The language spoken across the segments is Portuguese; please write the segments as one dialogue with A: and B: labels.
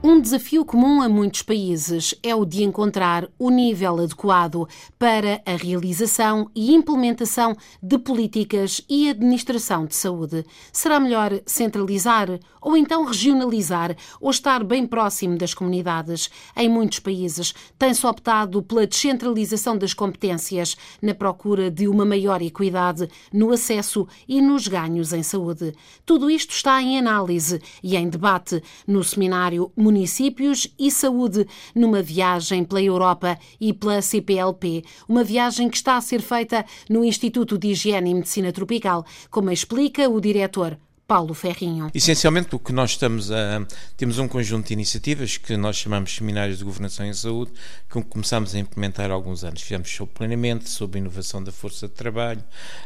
A: Um desafio comum a muitos países é o de encontrar o nível adequado para a realização e implementação de políticas e administração de saúde. Será melhor centralizar ou então regionalizar ou estar bem próximo das comunidades? Em muitos países tem-se optado pela descentralização das competências na procura de uma maior equidade no acesso e nos ganhos em saúde. Tudo isto está em análise e em debate no seminário Municípios e Saúde, numa viagem pela Europa e pela CPLP, uma viagem que está a ser feita no Instituto de Higiene e Medicina Tropical, como explica o diretor Paulo Ferrinho.
B: Essencialmente, o que nós estamos a. Temos um conjunto de iniciativas que nós chamamos Seminários de Governação em Saúde, que começamos a implementar há alguns anos. Fizemos sobre planeamento, sobre inovação da força de trabalho,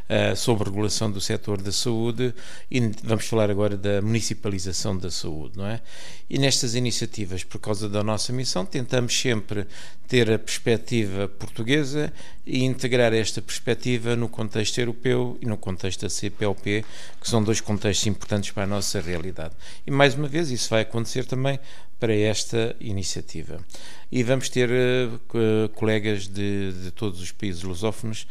B: uh, sobre regulação do setor da saúde e vamos falar agora da municipalização da saúde, não é? E nestas iniciativas, por causa da nossa missão, tentamos sempre ter a perspectiva portuguesa e integrar esta perspectiva no contexto europeu e no contexto da CPLP, que são dois contextos importantes para a nossa realidade. E mais uma vez, isso vai acontecer também para esta iniciativa. E vamos ter uh, colegas de, de, todos os países lusófonos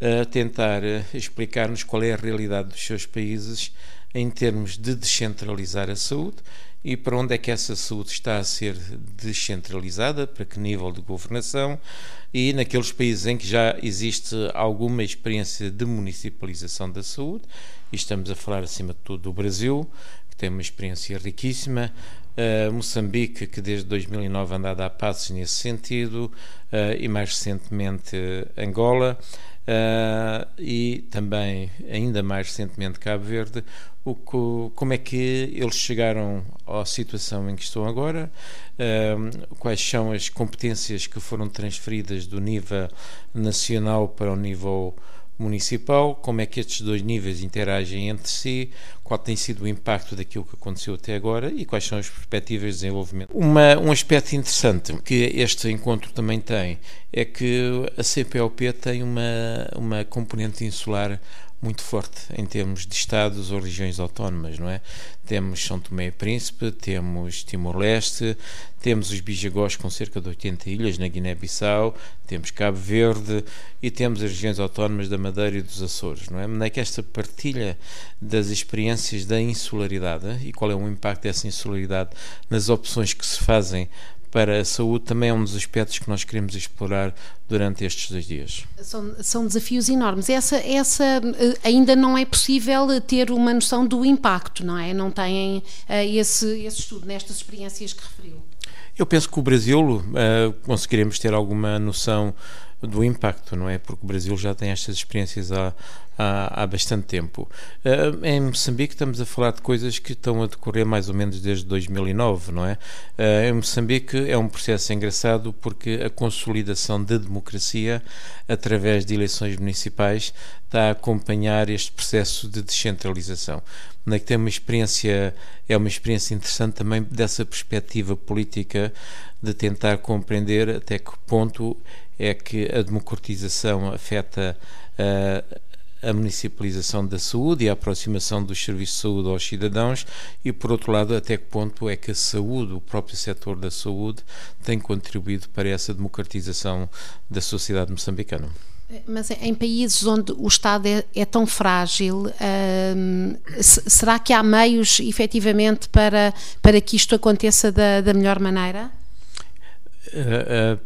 B: a tentar uh, explicar-nos qual é a realidade dos seus países em termos de descentralizar a saúde e para onde é que essa saúde está a ser descentralizada, para que nível de governação e naqueles países em que já existe alguma experiência de municipalização da saúde, e estamos a falar acima de tudo do Brasil, que tem uma experiência riquíssima, uh, Moçambique, que desde 2009 anda a dar passos nesse sentido, uh, e mais recentemente uh, Angola, Uh, e também, ainda mais recentemente, Cabo Verde, o, como é que eles chegaram à situação em que estão agora, uh, quais são as competências que foram transferidas do nível nacional para o nível municipal, como é que estes dois níveis interagem entre si, qual tem sido o impacto daquilo que aconteceu até agora e quais são as perspectivas de desenvolvimento. Uma, um aspecto interessante que este encontro também tem é que a CPLP tem uma, uma componente insular muito forte em termos de estados ou regiões autónomas, não é? Temos São Tomé e Príncipe, temos Timor-Leste, temos os Bijagós com cerca de 80 ilhas na Guiné-Bissau, temos Cabo Verde e temos as regiões autónomas da Madeira e dos Açores, não é? Mas é que esta partilha das experiências da insularidade e qual é o impacto dessa insularidade nas opções que se fazem para a saúde também é um dos aspectos que nós queremos explorar durante estes dois dias.
A: São, são desafios enormes. Essa, essa eh, ainda não é possível ter uma noção do impacto, não é? Não têm uh, esse, esse estudo nestas experiências que referiu.
B: Eu penso que o Brasil uh, conseguiremos ter alguma noção do impacto, não é? Porque o Brasil já tem estas experiências há, há, há bastante tempo. Uh, em Moçambique estamos a falar de coisas que estão a decorrer mais ou menos desde 2009, não é? Uh, em Moçambique é um processo engraçado porque a consolidação da democracia através de eleições municipais está a acompanhar este processo de descentralização. É que tem uma experiência, é uma experiência interessante também dessa perspectiva política de tentar compreender até que ponto é que a democratização afeta uh, a municipalização da saúde e a aproximação dos serviços de saúde aos cidadãos e, por outro lado, até que ponto é que a saúde, o próprio setor da saúde, tem contribuído para essa democratização da sociedade moçambicana.
A: Mas em países onde o Estado é, é tão frágil, hum, será que há meios efetivamente para, para que isto aconteça da, da melhor maneira?
B: Uh, uh,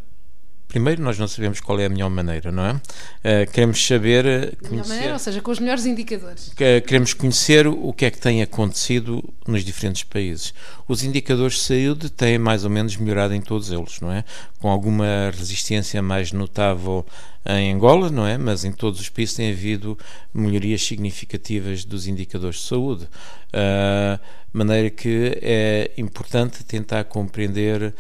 B: Primeiro, nós não sabemos qual é a melhor maneira, não é? Uh, queremos saber.
A: Conhecer, melhor maneira, ou seja, com os melhores indicadores.
B: Que, queremos conhecer o que é que tem acontecido nos diferentes países. Os indicadores de saúde têm mais ou menos melhorado em todos eles, não é? Com alguma resistência mais notável em Angola, não é? Mas em todos os países tem havido melhorias significativas dos indicadores de saúde. Uh, maneira que é importante tentar compreender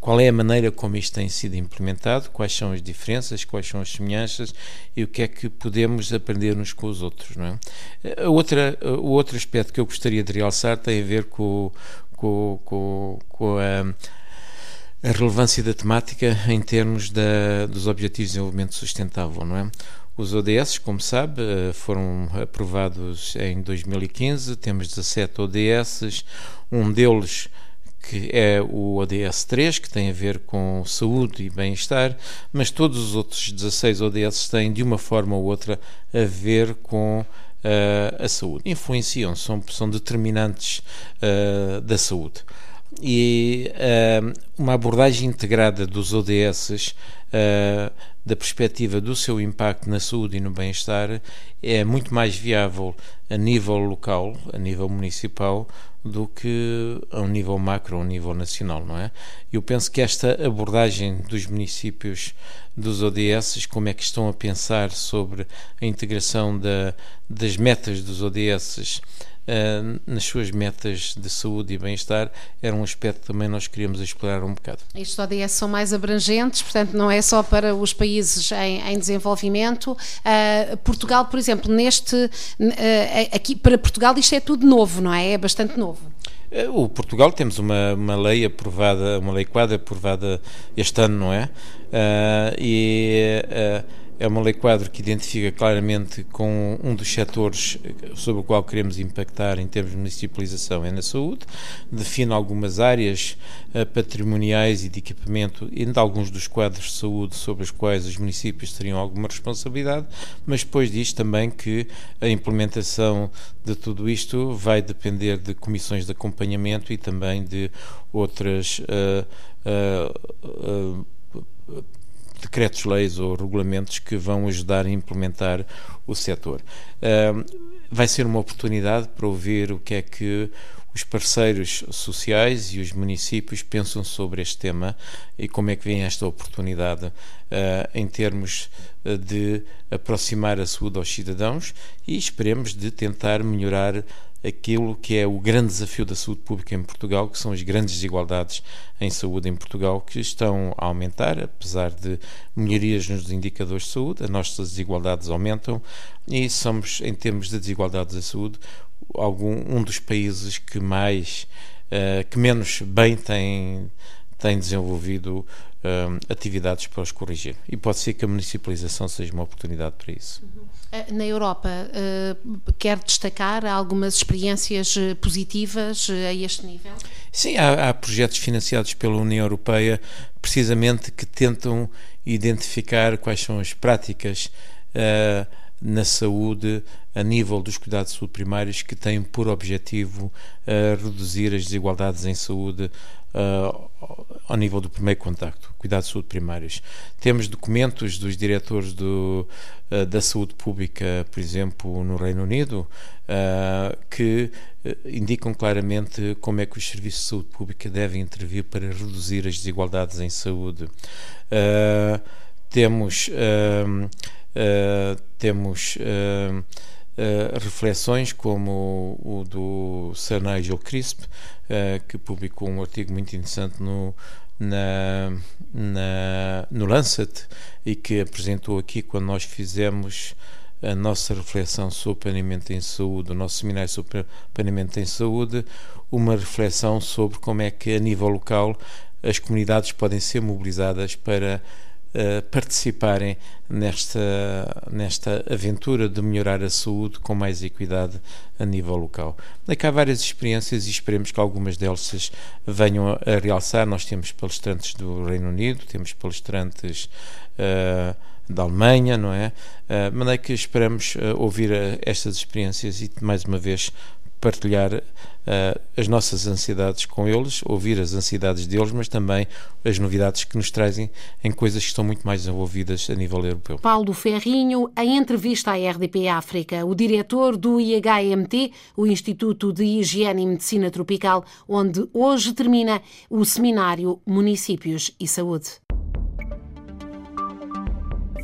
B: qual é a maneira como isto tem sido implementado, quais são as diferenças, quais são as semelhanças e o que é que podemos aprender uns com os outros. Não é? a outra, o outro aspecto que eu gostaria de realçar tem a ver com, com, com, com a a relevância da temática em termos da, dos Objetivos de Desenvolvimento Sustentável, não é? Os ODS, como sabe, eh, foram aprovados em 2015, temos 17 ODS, um deles que é o ODS 3, que tem a ver com saúde e bem-estar, mas todos os outros 16 ODS têm, de uma forma ou outra, a ver com uh, a saúde. Influenciam, são, são determinantes uh, da saúde. E uh, uma abordagem integrada dos ODS da perspectiva do seu impacto na saúde e no bem-estar é muito mais viável a nível local, a nível municipal, do que a um nível macro, a um nível nacional, não é? Eu penso que esta abordagem dos municípios dos ODS, como é que estão a pensar sobre a integração da, das metas dos ODS Uh, nas suas metas de saúde e bem-estar, era um aspecto que também nós queríamos explorar um bocado.
A: Estes ODS são mais abrangentes, portanto, não é só para os países em, em desenvolvimento. Uh, Portugal, por exemplo, neste. Uh, aqui, para Portugal, isto é tudo novo, não é? É bastante novo.
B: O Portugal temos uma, uma lei aprovada, uma lei quadra aprovada este ano, não é? e é uma lei quadro que identifica claramente com um dos setores sobre o qual queremos impactar em termos de municipalização é na saúde, define algumas áreas uh, patrimoniais e de equipamento de alguns dos quadros de saúde sobre os quais os municípios teriam alguma responsabilidade, mas depois diz também que a implementação de tudo isto vai depender de comissões de acompanhamento e também de outras uh, uh, decretos-leis ou regulamentos que vão ajudar a implementar o setor. vai ser uma oportunidade para ouvir o que é que os parceiros sociais e os municípios pensam sobre este tema e como é que vem esta oportunidade uh, em termos de aproximar a saúde aos cidadãos e esperemos de tentar melhorar aquilo que é o grande desafio da saúde pública em Portugal, que são as grandes desigualdades em saúde em Portugal, que estão a aumentar, apesar de melhorias nos indicadores de saúde, as nossas desigualdades aumentam e somos, em termos de desigualdades da saúde, algum, um dos países que mais, uh, que menos bem tem, tem desenvolvido uh, atividades para os corrigir. E pode ser que a municipalização seja uma oportunidade para isso. Uhum.
A: Eh, na Europa, uh, quer destacar algumas experiências positivas a este nível?
B: Sim, há, há, projetos financiados pela União Europeia precisamente que tentam identificar quais são as práticas uh, na saúde a nível dos cuidados de saúde primários que têm por objetivo uh, reduzir as desigualdades em saúde uh, ao nível do primeiro contacto, cuidados de saúde primários. Temos documentos dos diretores do, uh, da saúde pública, por exemplo, no Reino Unido, que indicam claramente como é que os serviços de saúde pública devem intervir para reduzir as desigualdades em saúde. Temos Uh, temos uh, uh, reflexões como o, o, do Sir Nigel Crisp, que publicou um artigo muito interessante no, na, na, no Lancet e que apresentou aqui quando nós fizemos a nossa reflexão sobre planeamento em saúde, o nosso seminário sobre planeamento em saúde, uma reflexão sobre como é que a nível local as comunidades podem ser mobilizadas para participarem nesta, nesta aventura de melhorar a saúde com mais equidade a nível local. Daqui há várias experiências e esperemos que algumas delas venham a, realçar. Nós temos palestrantes do Reino Unido, temos palestrantes. Uh, da Alemanha, não é? Uh, de maneira que esperamos uh, ouvir uh, estas experiências e, mais uma vez, partilhar uh, as nossas ansiedades com eles, ouvir as ansiedades deles, mas também as novidades que nos trazem em coisas que estão muito mais desenvolvidas a nível europeu.
A: Paulo Ferrinho, em entrevista à RDP África, o diretor do IHMT, o Instituto de Higiene e Medicina Tropical, onde hoje termina o seminário Municípios e Saúde.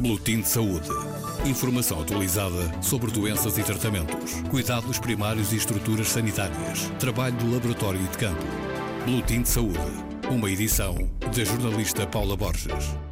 C: Boletim de Saúde. Informação atualizada sobre doenças e tratamentos, cuidados primários e estruturas sanitárias, trabalho de laboratório e de campo. Boletim de Saúde. Uma edição da jornalista Paula Borges.